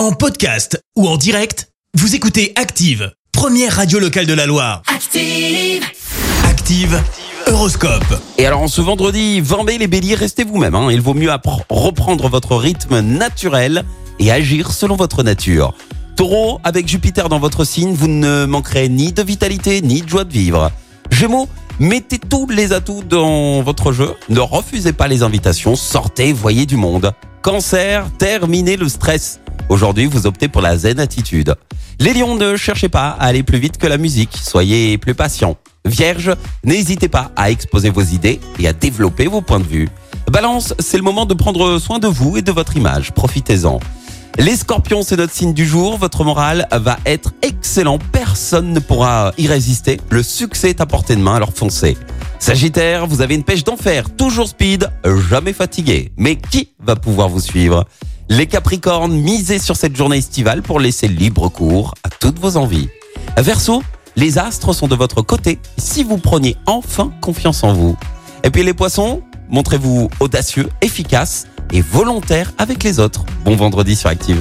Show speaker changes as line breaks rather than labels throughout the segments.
En podcast ou en direct, vous écoutez Active, première radio locale de la Loire.
Active.
Active, Horoscope.
Et alors, en ce vendredi 20 mai, les béliers, restez vous-même. hein. Il vaut mieux reprendre votre rythme naturel et agir selon votre nature. Taureau, avec Jupiter dans votre signe, vous ne manquerez ni de vitalité ni de joie de vivre. Gémeaux, mettez tous les atouts dans votre jeu. Ne refusez pas les invitations. Sortez, voyez du monde. Cancer, terminez le stress. Aujourd'hui, vous optez pour la zen attitude. Les lions, ne cherchez pas à aller plus vite que la musique. Soyez plus patient. Vierge, n'hésitez pas à exposer vos idées et à développer vos points de vue. Balance, c'est le moment de prendre soin de vous et de votre image. Profitez-en. Les scorpions, c'est notre signe du jour. Votre morale va être excellent. Personne ne pourra y résister. Le succès est à portée de main, alors foncez. Sagittaire, vous avez une pêche d'enfer. Toujours speed, jamais fatigué. Mais qui va pouvoir vous suivre? Les capricornes, misez sur cette journée estivale pour laisser libre cours à toutes vos envies. Verseau, les astres sont de votre côté si vous preniez enfin confiance en vous. Et puis les poissons, montrez-vous audacieux, efficace et volontaire avec les autres. Bon vendredi sur Active.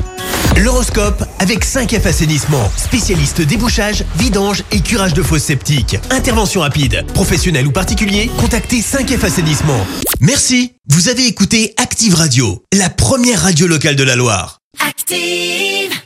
L'horoscope avec 5F Assainissement, spécialiste débouchage, vidange et curage de fosses septiques. Intervention rapide, professionnel ou particulier, contactez 5F Assainissement. Merci, vous avez écouté Active Radio, la première radio locale de la Loire.
Active.